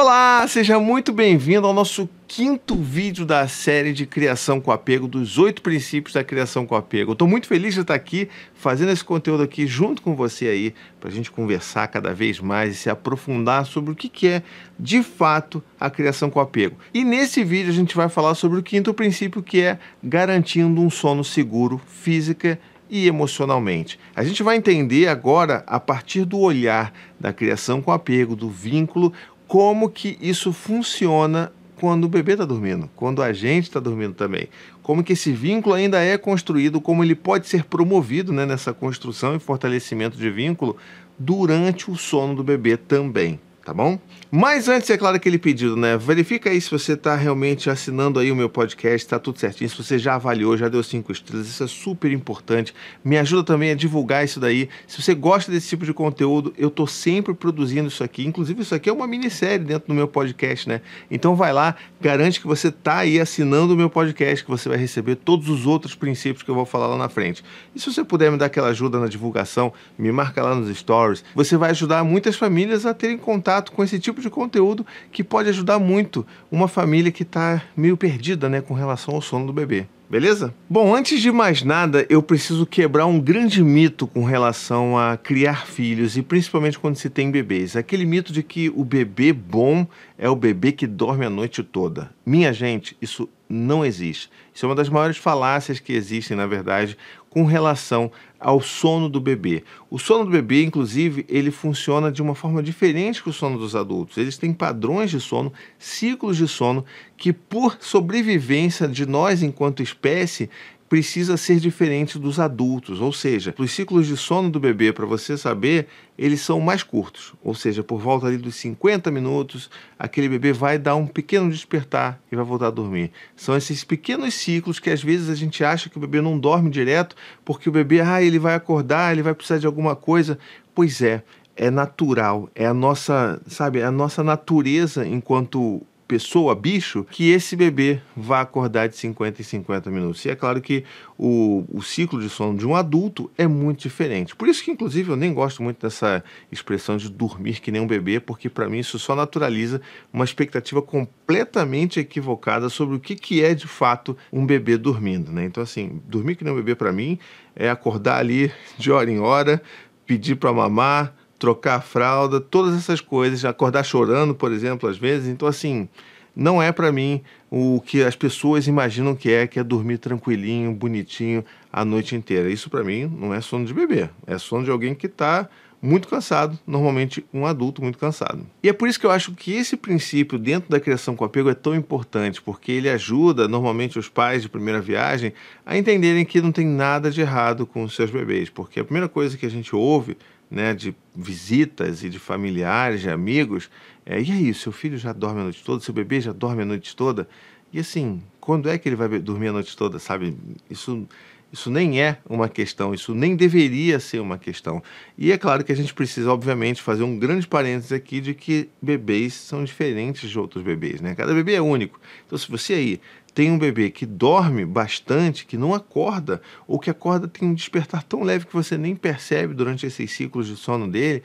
Olá, seja muito bem-vindo ao nosso quinto vídeo da série de criação com apego, dos oito princípios da criação com apego. Estou muito feliz de estar aqui fazendo esse conteúdo aqui junto com você aí, para a gente conversar cada vez mais e se aprofundar sobre o que, que é de fato a criação com apego. E nesse vídeo a gente vai falar sobre o quinto princípio que é garantindo um sono seguro física e emocionalmente. A gente vai entender agora, a partir do olhar da criação com apego, do vínculo, como que isso funciona quando o bebê está dormindo, quando a gente está dormindo também. Como que esse vínculo ainda é construído, como ele pode ser promovido né, nessa construção e fortalecimento de vínculo durante o sono do bebê também tá bom? Mas antes, é claro, aquele pedido, né? Verifica aí se você está realmente assinando aí o meu podcast, está tudo certinho. Se você já avaliou, já deu cinco estrelas, isso é super importante. Me ajuda também a divulgar isso daí. Se você gosta desse tipo de conteúdo, eu tô sempre produzindo isso aqui. Inclusive, isso aqui é uma minissérie dentro do meu podcast, né? Então vai lá, garante que você tá aí assinando o meu podcast, que você vai receber todos os outros princípios que eu vou falar lá na frente. E se você puder me dar aquela ajuda na divulgação, me marca lá nos stories. Você vai ajudar muitas famílias a terem contato com esse tipo de conteúdo que pode ajudar muito uma família que está meio perdida né, com relação ao sono do bebê. Beleza? Bom, antes de mais nada, eu preciso quebrar um grande mito com relação a criar filhos e principalmente quando se tem bebês. Aquele mito de que o bebê bom é o bebê que dorme a noite toda. Minha gente, isso não existe. Isso é uma das maiores falácias que existem, na verdade, com relação ao sono do bebê. O sono do bebê, inclusive, ele funciona de uma forma diferente que o sono dos adultos. Eles têm padrões de sono, ciclos de sono que, por sobrevivência de nós enquanto espécie, precisa ser diferente dos adultos, ou seja, os ciclos de sono do bebê, para você saber, eles são mais curtos, ou seja, por volta ali dos 50 minutos, aquele bebê vai dar um pequeno despertar e vai voltar a dormir. São esses pequenos ciclos que às vezes a gente acha que o bebê não dorme direto, porque o bebê, ah, ele vai acordar, ele vai precisar de alguma coisa. Pois é, é natural, é a nossa, sabe, é a nossa natureza enquanto pessoa, bicho, que esse bebê vá acordar de 50 em 50 minutos. E é claro que o, o ciclo de sono de um adulto é muito diferente. Por isso que, inclusive, eu nem gosto muito dessa expressão de dormir que nem um bebê, porque para mim isso só naturaliza uma expectativa completamente equivocada sobre o que, que é de fato um bebê dormindo. Né? Então, assim, dormir que nem um bebê para mim é acordar ali de hora em hora, pedir para mamar, trocar a fralda, todas essas coisas, acordar chorando, por exemplo, às vezes. Então, assim, não é para mim o que as pessoas imaginam que é, que é dormir tranquilinho, bonitinho a noite inteira. Isso para mim não é sono de bebê, é sono de alguém que está muito cansado, normalmente um adulto muito cansado. E é por isso que eu acho que esse princípio dentro da criação com apego é tão importante, porque ele ajuda normalmente os pais de primeira viagem a entenderem que não tem nada de errado com os seus bebês, porque a primeira coisa que a gente ouve né, de visitas e de familiares, de amigos. É, e aí, seu filho já dorme a noite toda, seu bebê já dorme a noite toda? E assim, quando é que ele vai dormir a noite toda, sabe? Isso, isso nem é uma questão, isso nem deveria ser uma questão. E é claro que a gente precisa, obviamente, fazer um grande parênteses aqui de que bebês são diferentes de outros bebês, né? Cada bebê é único. Então, se você aí tem um bebê que dorme bastante, que não acorda, ou que acorda tem um despertar tão leve que você nem percebe durante esses ciclos de sono dele,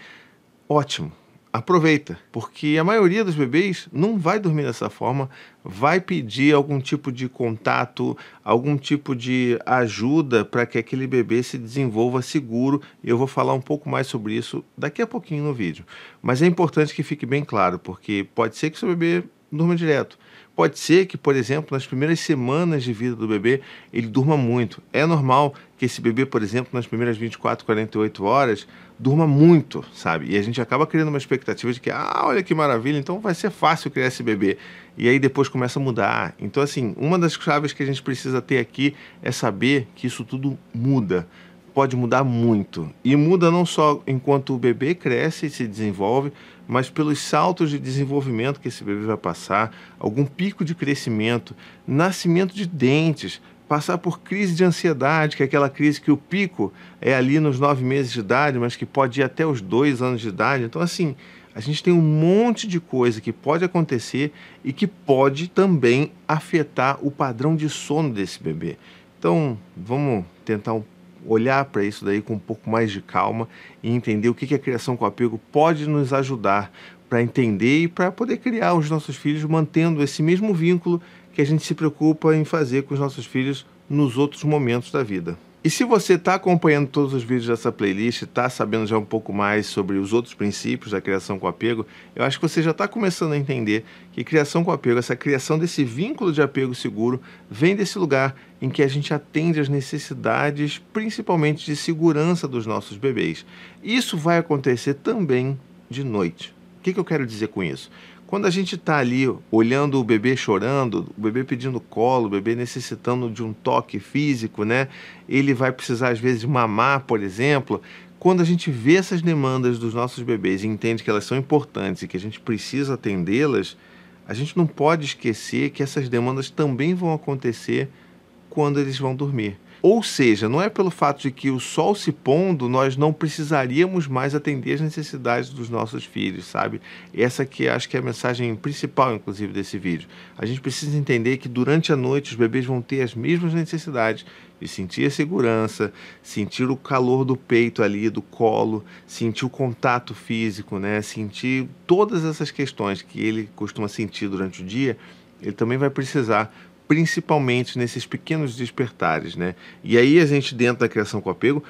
ótimo. Aproveita, porque a maioria dos bebês não vai dormir dessa forma, vai pedir algum tipo de contato, algum tipo de ajuda para que aquele bebê se desenvolva seguro. E eu vou falar um pouco mais sobre isso daqui a pouquinho no vídeo. Mas é importante que fique bem claro, porque pode ser que seu bebê durma direto, Pode ser que, por exemplo, nas primeiras semanas de vida do bebê, ele durma muito. É normal que esse bebê, por exemplo, nas primeiras 24, 48 horas, durma muito, sabe? E a gente acaba criando uma expectativa de que, ah, olha que maravilha, então vai ser fácil criar esse bebê. E aí depois começa a mudar. Então, assim, uma das chaves que a gente precisa ter aqui é saber que isso tudo muda pode mudar muito. E muda não só enquanto o bebê cresce e se desenvolve, mas pelos saltos de desenvolvimento que esse bebê vai passar, algum pico de crescimento, nascimento de dentes, passar por crise de ansiedade, que é aquela crise que o pico é ali nos nove meses de idade, mas que pode ir até os dois anos de idade. Então, assim, a gente tem um monte de coisa que pode acontecer e que pode também afetar o padrão de sono desse bebê. Então, vamos tentar um olhar para isso daí com um pouco mais de calma e entender o que, que a criação com apego pode nos ajudar para entender e para poder criar os nossos filhos mantendo esse mesmo vínculo que a gente se preocupa em fazer com os nossos filhos nos outros momentos da vida. E se você está acompanhando todos os vídeos dessa playlist, está sabendo já um pouco mais sobre os outros princípios da criação com apego, eu acho que você já está começando a entender que criação com apego, essa criação desse vínculo de apego seguro, vem desse lugar em que a gente atende às necessidades, principalmente de segurança dos nossos bebês. Isso vai acontecer também de noite. O que, que eu quero dizer com isso? Quando a gente está ali olhando o bebê chorando, o bebê pedindo colo, o bebê necessitando de um toque físico, né? Ele vai precisar às vezes mamar, por exemplo. Quando a gente vê essas demandas dos nossos bebês e entende que elas são importantes e que a gente precisa atendê-las, a gente não pode esquecer que essas demandas também vão acontecer quando eles vão dormir. Ou seja, não é pelo fato de que o sol se pondo nós não precisaríamos mais atender as necessidades dos nossos filhos, sabe? Essa que acho que é a mensagem principal, inclusive, desse vídeo. A gente precisa entender que durante a noite os bebês vão ter as mesmas necessidades de sentir a segurança, sentir o calor do peito ali, do colo, sentir o contato físico, né? Sentir todas essas questões que ele costuma sentir durante o dia, ele também vai precisar principalmente nesses pequenos despertares, né? E aí a gente dentro da criação com apego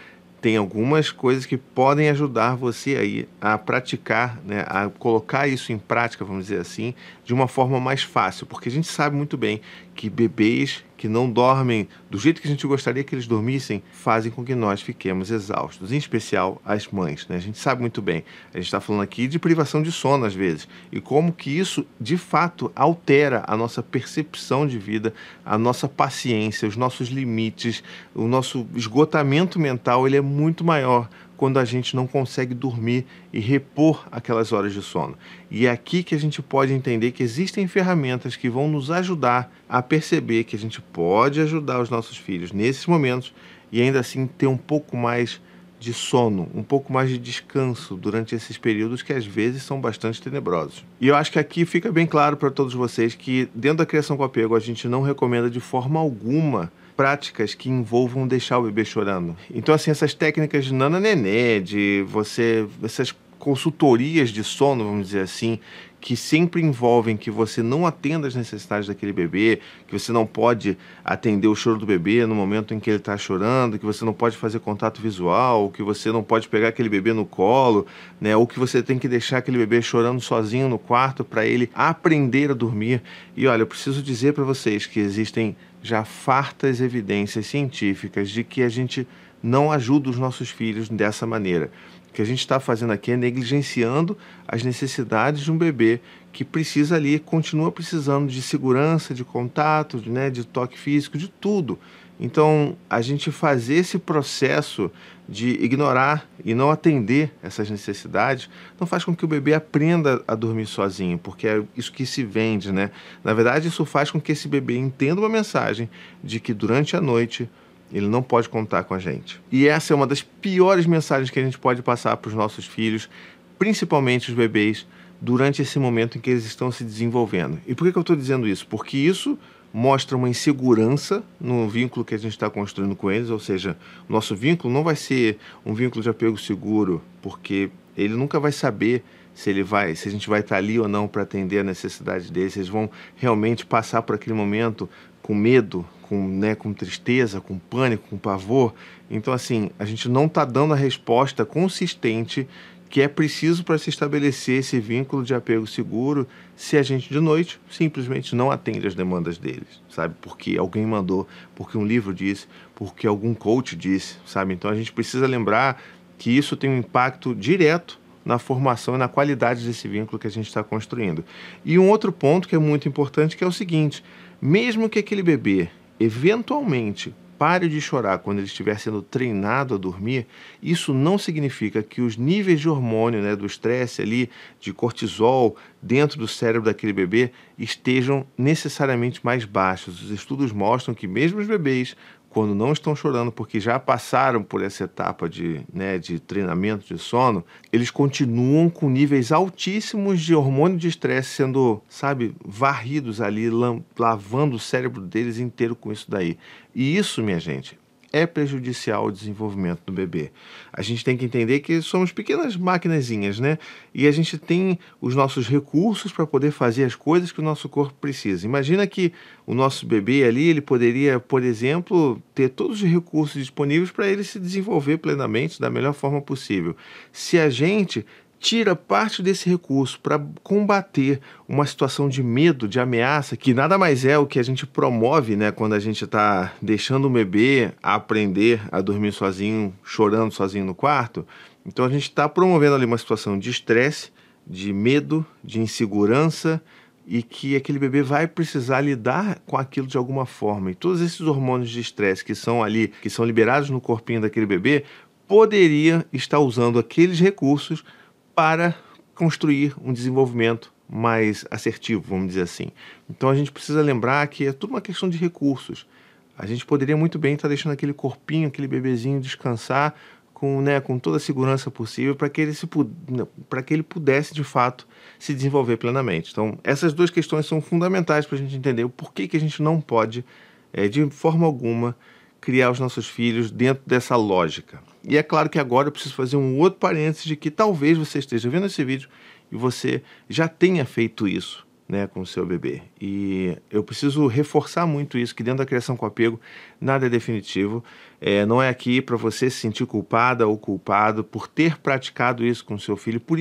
tem algumas coisas que podem ajudar você aí a praticar, né, a colocar isso em prática, vamos dizer assim, de uma forma mais fácil, porque a gente sabe muito bem que bebês que não dormem do jeito que a gente gostaria que eles dormissem fazem com que nós fiquemos exaustos, em especial as mães. Né? A gente sabe muito bem. A gente está falando aqui de privação de sono às vezes e como que isso de fato altera a nossa percepção de vida, a nossa paciência, os nossos limites, o nosso esgotamento mental ele é muito maior quando a gente não consegue dormir e repor aquelas horas de sono. E é aqui que a gente pode entender que existem ferramentas que vão nos ajudar a perceber que a gente pode ajudar os nossos filhos nesses momentos e ainda assim ter um pouco mais de sono, um pouco mais de descanso durante esses períodos que às vezes são bastante tenebrosos. E eu acho que aqui fica bem claro para todos vocês que dentro da criação com apego a gente não recomenda de forma alguma práticas que envolvam deixar o bebê chorando. Então, assim, essas técnicas de nana nenê, de você. essas consultorias de sono, vamos dizer assim, que sempre envolvem que você não atenda às necessidades daquele bebê, que você não pode atender o choro do bebê no momento em que ele está chorando, que você não pode fazer contato visual, que você não pode pegar aquele bebê no colo, né? ou que você tem que deixar aquele bebê chorando sozinho no quarto para ele aprender a dormir. E olha, eu preciso dizer para vocês que existem já fartas evidências científicas de que a gente não ajuda os nossos filhos dessa maneira. O que a gente está fazendo aqui é negligenciando as necessidades de um bebê que precisa ali, continua precisando de segurança, de contato, de, né, de toque físico, de tudo. Então, a gente fazer esse processo de ignorar e não atender essas necessidades não faz com que o bebê aprenda a dormir sozinho, porque é isso que se vende, né? Na verdade, isso faz com que esse bebê entenda uma mensagem de que durante a noite ele não pode contar com a gente. E essa é uma das piores mensagens que a gente pode passar para os nossos filhos, principalmente os bebês, durante esse momento em que eles estão se desenvolvendo. E por que, que eu estou dizendo isso? Porque isso mostra uma insegurança no vínculo que a gente está construindo com eles, ou seja, nosso vínculo não vai ser um vínculo de apego seguro, porque ele nunca vai saber se ele vai, se a gente vai estar tá ali ou não para atender a necessidade deles, eles vão realmente passar por aquele momento com medo, com, né, com tristeza, com pânico, com pavor. Então, assim, a gente não está dando a resposta consistente que é preciso para se estabelecer esse vínculo de apego seguro se a gente de noite simplesmente não atende às demandas deles, sabe? Porque alguém mandou, porque um livro disse, porque algum coach disse, sabe? Então a gente precisa lembrar que isso tem um impacto direto na formação e na qualidade desse vínculo que a gente está construindo. E um outro ponto que é muito importante que é o seguinte: mesmo que aquele bebê eventualmente pare de chorar quando ele estiver sendo treinado a dormir, isso não significa que os níveis de hormônio, né, do estresse ali, de cortisol dentro do cérebro daquele bebê estejam necessariamente mais baixos. Os estudos mostram que mesmo os bebês quando não estão chorando porque já passaram por essa etapa de, né, de treinamento de sono, eles continuam com níveis altíssimos de hormônio de estresse sendo, sabe, varridos ali, lavando o cérebro deles inteiro com isso daí. E isso, minha gente, é prejudicial ao desenvolvimento do bebê. A gente tem que entender que somos pequenas maquinazinhas, né? E a gente tem os nossos recursos para poder fazer as coisas que o nosso corpo precisa. Imagina que o nosso bebê ali, ele poderia, por exemplo, ter todos os recursos disponíveis para ele se desenvolver plenamente da melhor forma possível. Se a gente tira parte desse recurso para combater uma situação de medo, de ameaça, que nada mais é o que a gente promove, né, quando a gente está deixando o bebê aprender a dormir sozinho, chorando sozinho no quarto. Então a gente está promovendo ali uma situação de estresse, de medo, de insegurança e que aquele bebê vai precisar lidar com aquilo de alguma forma. E todos esses hormônios de estresse que são ali, que são liberados no corpinho daquele bebê, poderia estar usando aqueles recursos para construir um desenvolvimento mais assertivo, vamos dizer assim. Então a gente precisa lembrar que é tudo uma questão de recursos. A gente poderia muito bem estar deixando aquele corpinho, aquele bebezinho descansar com, né, com toda a segurança possível para que ele se para que ele pudesse de fato se desenvolver plenamente. Então essas duas questões são fundamentais para a gente entender o porquê que a gente não pode é, de forma alguma criar os nossos filhos dentro dessa lógica. E é claro que agora eu preciso fazer um outro parênteses de que talvez você esteja vendo esse vídeo e você já tenha feito isso né, com o seu bebê. E eu preciso reforçar muito isso, que dentro da criação com apego, nada é definitivo. É, não é aqui para você se sentir culpada ou culpado por ter praticado isso com seu filho por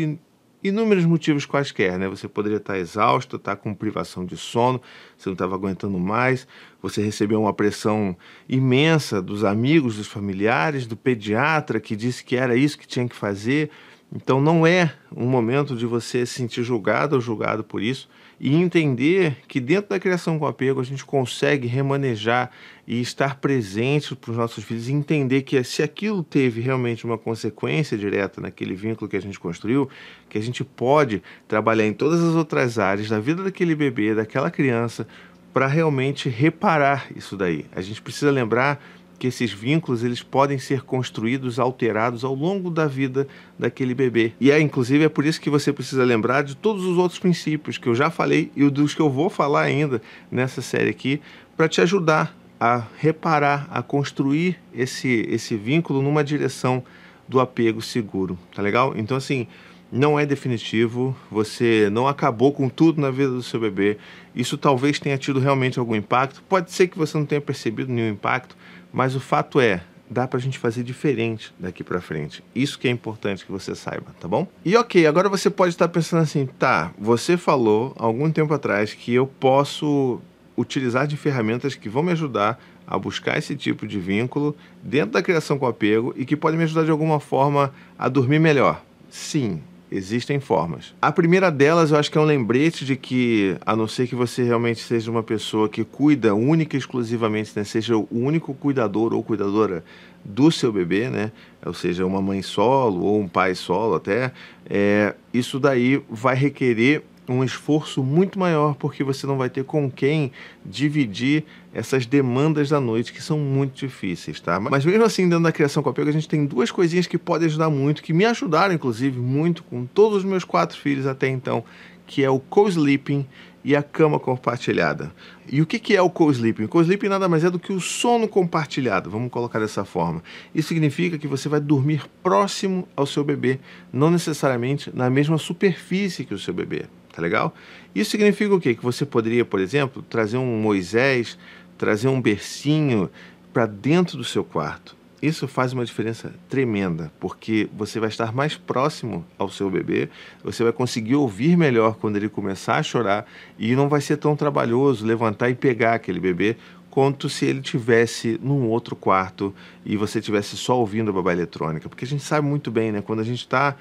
inúmeros motivos quaisquer, né? Você poderia estar exausto, estar com privação de sono, você não estava aguentando mais, você recebeu uma pressão imensa dos amigos, dos familiares, do pediatra que disse que era isso que tinha que fazer. Então não é um momento de você se sentir julgado ou julgado por isso e entender que dentro da criação com apego a gente consegue remanejar e estar presente para os nossos filhos e entender que se aquilo teve realmente uma consequência direta naquele vínculo que a gente construiu, que a gente pode trabalhar em todas as outras áreas da vida daquele bebê, daquela criança, para realmente reparar isso daí. A gente precisa lembrar que esses vínculos eles podem ser construídos, alterados ao longo da vida daquele bebê. E é inclusive é por isso que você precisa lembrar de todos os outros princípios que eu já falei e dos que eu vou falar ainda nessa série aqui para te ajudar a reparar, a construir esse esse vínculo numa direção do apego seguro, tá legal? Então assim, não é definitivo, você não acabou com tudo na vida do seu bebê. Isso talvez tenha tido realmente algum impacto. Pode ser que você não tenha percebido nenhum impacto, mas o fato é, dá pra gente fazer diferente daqui para frente. Isso que é importante que você saiba, tá bom? E ok, agora você pode estar pensando assim, tá, você falou algum tempo atrás que eu posso utilizar de ferramentas que vão me ajudar a buscar esse tipo de vínculo dentro da criação com apego e que podem me ajudar de alguma forma a dormir melhor. Sim, Existem formas. A primeira delas, eu acho que é um lembrete de que, a não ser que você realmente seja uma pessoa que cuida única e exclusivamente, né, seja o único cuidador ou cuidadora do seu bebê, né, ou seja, uma mãe solo ou um pai solo até, é, isso daí vai requerer um esforço muito maior, porque você não vai ter com quem dividir essas demandas da noite que são muito difíceis, tá? Mas mesmo assim, dentro da criação com apego, a gente tem duas coisinhas que podem ajudar muito, que me ajudaram, inclusive, muito com todos os meus quatro filhos até então, que é o co-sleeping e a cama compartilhada. E o que, é o co-sleeping? O co-sleeping nada mais é do que o sono compartilhado, vamos colocar dessa forma. Isso significa que você vai dormir próximo ao seu bebê, não necessariamente na mesma superfície que o seu bebê tá legal? Isso significa o quê? Que você poderia, por exemplo, trazer um Moisés, trazer um bercinho para dentro do seu quarto. Isso faz uma diferença tremenda, porque você vai estar mais próximo ao seu bebê, você vai conseguir ouvir melhor quando ele começar a chorar e não vai ser tão trabalhoso levantar e pegar aquele bebê quanto se ele tivesse num outro quarto e você tivesse só ouvindo a babá eletrônica, porque a gente sabe muito bem, né, quando a gente está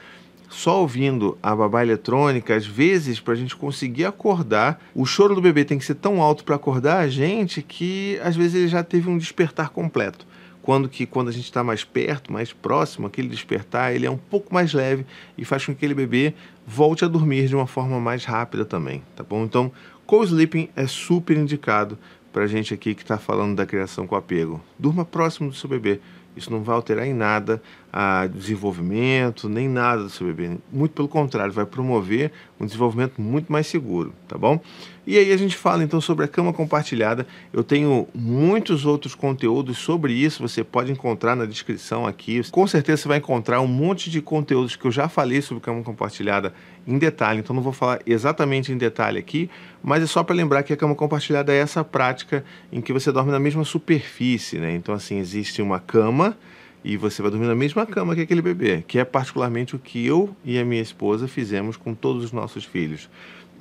só ouvindo a babá eletrônica, às vezes, para a gente conseguir acordar, o choro do bebê tem que ser tão alto para acordar a gente que às vezes ele já teve um despertar completo. Quando que quando a gente está mais perto, mais próximo, aquele despertar ele é um pouco mais leve e faz com que aquele bebê volte a dormir de uma forma mais rápida também, tá bom? Então, co-sleeping é super indicado para a gente aqui que está falando da criação com apego. Durma próximo do seu bebê. Isso não vai alterar em nada a desenvolvimento, nem nada do seu bebê. Muito pelo contrário, vai promover um desenvolvimento muito mais seguro, tá bom? E aí a gente fala então sobre a cama compartilhada. Eu tenho muitos outros conteúdos sobre isso, você pode encontrar na descrição aqui. Com certeza você vai encontrar um monte de conteúdos que eu já falei sobre cama compartilhada em detalhe, então não vou falar exatamente em detalhe aqui, mas é só para lembrar que a cama compartilhada é essa prática em que você dorme na mesma superfície, né? Então assim, existe uma cama e você vai dormir na mesma cama que aquele bebê, que é particularmente o que eu e a minha esposa fizemos com todos os nossos filhos.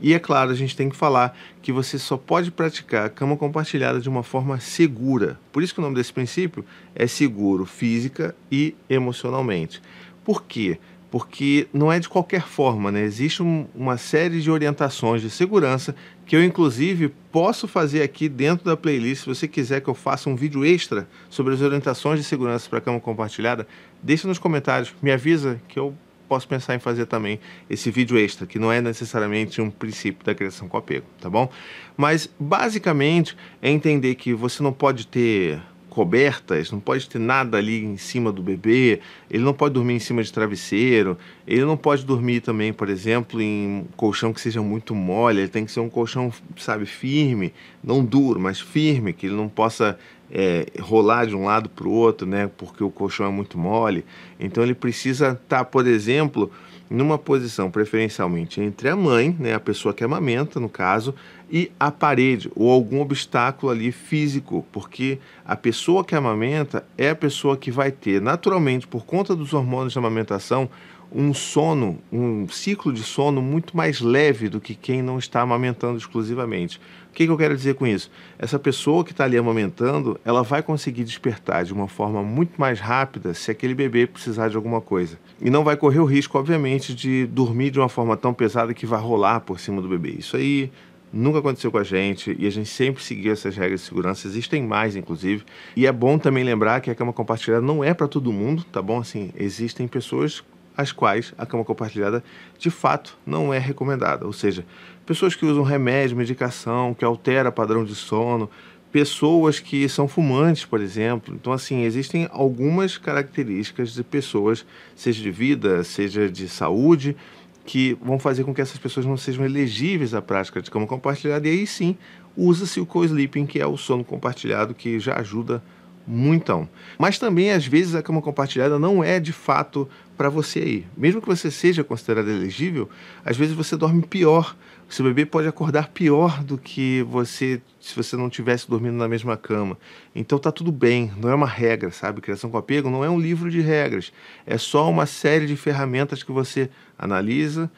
E é claro, a gente tem que falar que você só pode praticar a cama compartilhada de uma forma segura. Por isso que o nome desse princípio é seguro física e emocionalmente. Por quê? Porque não é de qualquer forma, né? Existe um, uma série de orientações de segurança que eu, inclusive, posso fazer aqui dentro da playlist. Se você quiser que eu faça um vídeo extra sobre as orientações de segurança para a cama compartilhada, deixa nos comentários, me avisa que eu posso pensar em fazer também esse vídeo extra, que não é necessariamente um princípio da criação com apego, tá bom? Mas, basicamente, é entender que você não pode ter cobertas, não pode ter nada ali em cima do bebê, ele não pode dormir em cima de travesseiro, ele não pode dormir também, por exemplo, em colchão que seja muito mole, ele tem que ser um colchão, sabe, firme, não duro, mas firme, que ele não possa é, rolar de um lado para o outro, né, porque o colchão é muito mole. Então ele precisa estar, tá, por exemplo, numa posição preferencialmente entre a mãe, né, a pessoa que amamenta, no caso, e a parede ou algum obstáculo ali físico, porque a pessoa que amamenta é a pessoa que vai ter, naturalmente, por conta dos hormônios de amamentação, um sono, um ciclo de sono muito mais leve do que quem não está amamentando exclusivamente. O que, que eu quero dizer com isso? Essa pessoa que está ali amamentando, ela vai conseguir despertar de uma forma muito mais rápida se aquele bebê precisar de alguma coisa. E não vai correr o risco, obviamente, de dormir de uma forma tão pesada que vai rolar por cima do bebê. Isso aí nunca aconteceu com a gente e a gente sempre seguiu essas regras de segurança. Existem mais, inclusive. E é bom também lembrar que a cama compartilhada não é para todo mundo, tá bom? Assim, existem pessoas as quais a cama compartilhada de fato não é recomendada. Ou seja, pessoas que usam remédio, medicação, que altera padrão de sono, pessoas que são fumantes, por exemplo. Então, assim, existem algumas características de pessoas, seja de vida, seja de saúde, que vão fazer com que essas pessoas não sejam elegíveis à prática de cama compartilhada. E aí sim, usa-se o co-sleeping, que é o sono compartilhado, que já ajuda muitão. Mas também, às vezes, a cama compartilhada não é de fato para você aí. Mesmo que você seja considerado elegível, às vezes você dorme pior. O seu bebê pode acordar pior do que você se você não tivesse dormindo na mesma cama. Então tá tudo bem, não é uma regra, sabe? Criação com apego não é um livro de regras. É só uma série de ferramentas que você analisa,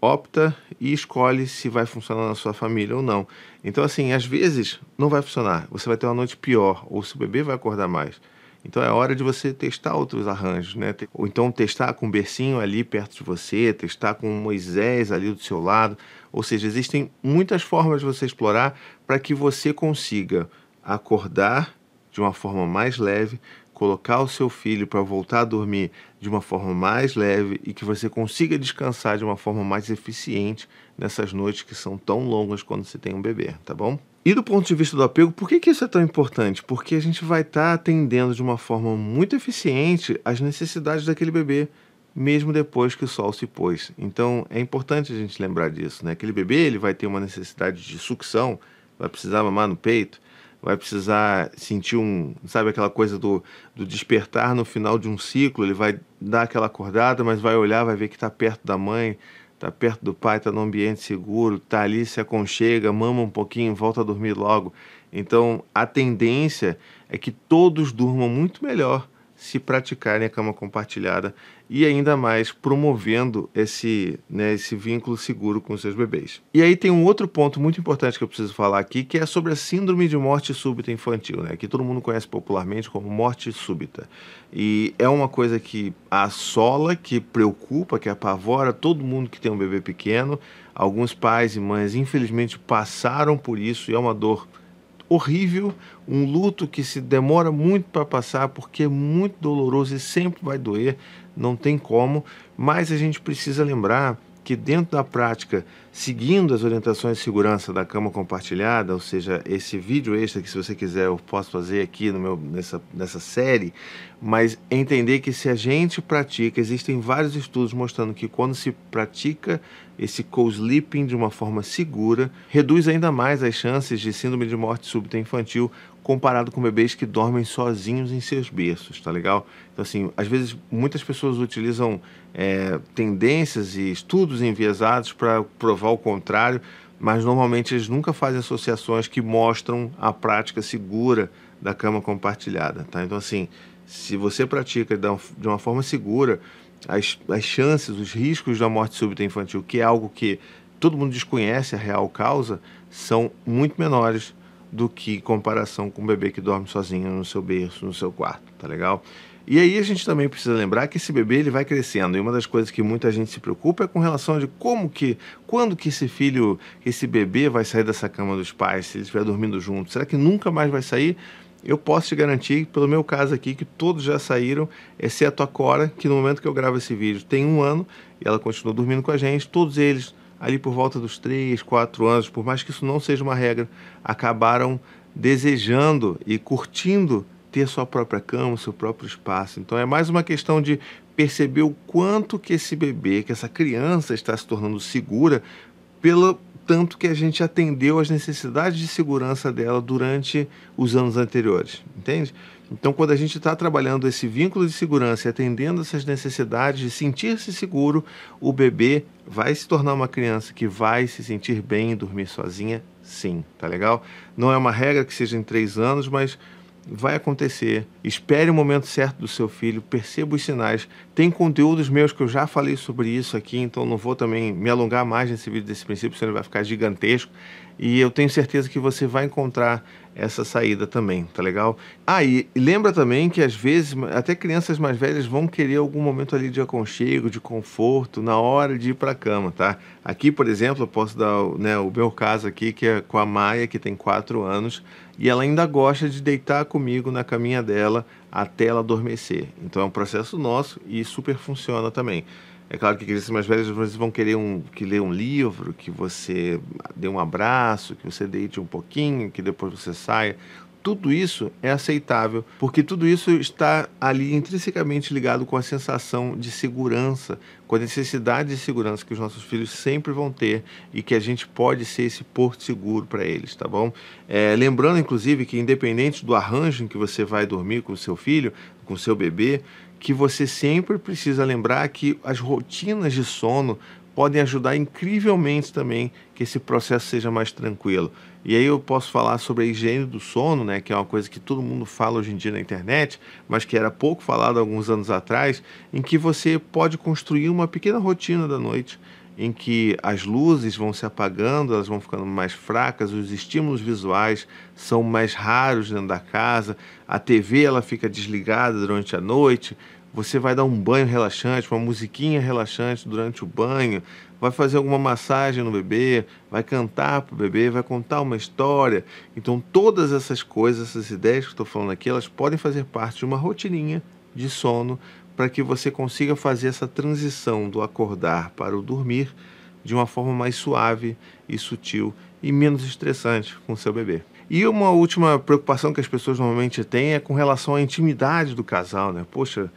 opta e escolhe se vai funcionar na sua família ou não. Então, assim, às vezes não vai funcionar. Você vai ter uma noite pior, ou seu bebê vai acordar mais. Então é hora de você testar outros arranjos, né? Ou então testar com o bercinho ali perto de você, testar com o Moisés ali do seu lado. Ou seja, existem muitas formas de você explorar para que você consiga acordar de uma forma mais leve, colocar o seu filho para voltar a dormir de uma forma mais leve e que você consiga descansar de uma forma mais eficiente nessas noites que são tão longas quando você tem um bebê, tá bom? E do ponto de vista do apego, por que, que isso é tão importante? Porque a gente vai estar tá atendendo de uma forma muito eficiente as necessidades daquele bebê, mesmo depois que o sol se pôs. Então é importante a gente lembrar disso, né? Aquele bebê ele vai ter uma necessidade de sucção, vai precisar mamar no peito, vai precisar sentir um, sabe aquela coisa do, do despertar no final de um ciclo, ele vai dar aquela acordada, mas vai olhar, vai ver que está perto da mãe, está perto do pai, está num ambiente seguro, está ali, se aconchega, mama um pouquinho, volta a dormir logo. Então a tendência é que todos durmam muito melhor se praticarem a cama compartilhada e ainda mais promovendo esse, né, esse vínculo seguro com seus bebês. E aí tem um outro ponto muito importante que eu preciso falar aqui, que é sobre a síndrome de morte súbita infantil, né, que todo mundo conhece popularmente como morte súbita. E é uma coisa que assola, que preocupa, que apavora todo mundo que tem um bebê pequeno. Alguns pais e mães, infelizmente, passaram por isso e é uma dor horrível, um luto que se demora muito para passar porque é muito doloroso e sempre vai doer, não tem como, mas a gente precisa lembrar que dentro da prática seguindo as orientações de segurança da cama compartilhada, ou seja, esse vídeo extra que se você quiser eu posso fazer aqui no meu, nessa, nessa série, mas entender que se a gente pratica, existem vários estudos mostrando que quando se pratica esse co-sleeping de uma forma segura, reduz ainda mais as chances de síndrome de morte súbita infantil comparado com bebês que dormem sozinhos em seus berços, tá legal? Então, assim, às vezes muitas pessoas utilizam é, tendências e estudos enviesados para provar o contrário, mas normalmente eles nunca fazem associações que mostram a prática segura da cama compartilhada, tá? Então, assim, se você pratica de uma forma segura, as, as chances, os riscos da morte súbita infantil, que é algo que todo mundo desconhece a real causa, são muito menores do que em comparação com um bebê que dorme sozinho no seu berço, no seu quarto, tá legal? E aí a gente também precisa lembrar que esse bebê ele vai crescendo. E uma das coisas que muita gente se preocupa é com relação de como que, quando que esse filho, esse bebê vai sair dessa cama dos pais, se ele estiver dormindo junto, será que nunca mais vai sair? Eu posso te garantir, pelo meu caso aqui, que todos já saíram, exceto a Cora, que no momento que eu gravo esse vídeo tem um ano e ela continua dormindo com a gente, todos eles ali por volta dos 3, 4 anos, por mais que isso não seja uma regra, acabaram desejando e curtindo ter sua própria cama, seu próprio espaço. Então é mais uma questão de perceber o quanto que esse bebê, que essa criança está se tornando segura pelo tanto que a gente atendeu às necessidades de segurança dela durante os anos anteriores, entende? Então, quando a gente está trabalhando esse vínculo de segurança e atendendo essas necessidades de sentir-se seguro, o bebê vai se tornar uma criança que vai se sentir bem e dormir sozinha, sim, tá legal? Não é uma regra que seja em três anos, mas vai acontecer. Espere o momento certo do seu filho, perceba os sinais. Tem conteúdos meus que eu já falei sobre isso aqui, então não vou também me alongar mais nesse vídeo desse princípio, senão vai ficar gigantesco. E eu tenho certeza que você vai encontrar essa saída também, tá legal? Ah, e lembra também que às vezes até crianças mais velhas vão querer algum momento ali de aconchego, de conforto na hora de ir para a cama, tá? Aqui, por exemplo, eu posso dar né, o meu caso aqui, que é com a Maia, que tem 4 anos, e ela ainda gosta de deitar comigo na caminha dela até ela adormecer. Então é um processo nosso e super funciona também. É claro que crianças mais velhas vezes vão querer um, que ler um livro, que você dê um abraço, que você deite um pouquinho, que depois você saia. Tudo isso é aceitável, porque tudo isso está ali intrinsecamente ligado com a sensação de segurança, com a necessidade de segurança que os nossos filhos sempre vão ter e que a gente pode ser esse porto seguro para eles, tá bom? É, lembrando, inclusive, que independente do arranjo em que você vai dormir com o seu filho, com o seu bebê, que você sempre precisa lembrar que as rotinas de sono podem ajudar incrivelmente também que esse processo seja mais tranquilo. E aí eu posso falar sobre a higiene do sono, né, que é uma coisa que todo mundo fala hoje em dia na internet, mas que era pouco falado alguns anos atrás, em que você pode construir uma pequena rotina da noite em que as luzes vão se apagando, elas vão ficando mais fracas, os estímulos visuais são mais raros dentro da casa, a TV ela fica desligada durante a noite, você vai dar um banho relaxante, uma musiquinha relaxante durante o banho, vai fazer alguma massagem no bebê, vai cantar para o bebê, vai contar uma história. Então, todas essas coisas, essas ideias que estou falando aqui, elas podem fazer parte de uma rotininha de sono para que você consiga fazer essa transição do acordar para o dormir de uma forma mais suave e sutil e menos estressante com seu bebê. E uma última preocupação que as pessoas normalmente têm é com relação à intimidade do casal, né? Poxa,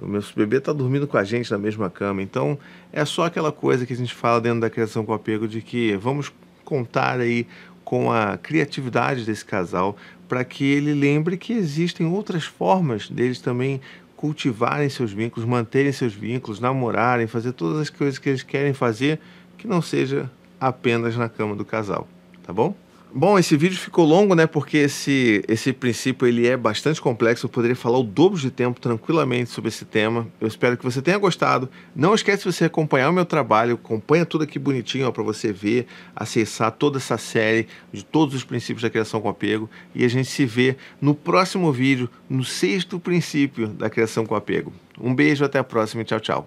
o meu bebê está dormindo com a gente na mesma cama. Então, é só aquela coisa que a gente fala dentro da criação com apego de que vamos contar aí com a criatividade desse casal para que ele lembre que existem outras formas deles também cultivarem seus vínculos, manterem seus vínculos, namorarem, fazer todas as coisas que eles querem fazer, que não seja apenas na cama do casal, tá bom? Bom, esse vídeo ficou longo, né? Porque esse, esse princípio ele é bastante complexo. Eu poderia falar o dobro de tempo tranquilamente sobre esse tema. Eu espero que você tenha gostado. Não esquece de você acompanhar o meu trabalho. Acompanha tudo aqui bonitinho para você ver, acessar toda essa série de todos os princípios da criação com apego. E a gente se vê no próximo vídeo, no sexto princípio da criação com apego. Um beijo, até a próxima e tchau, tchau.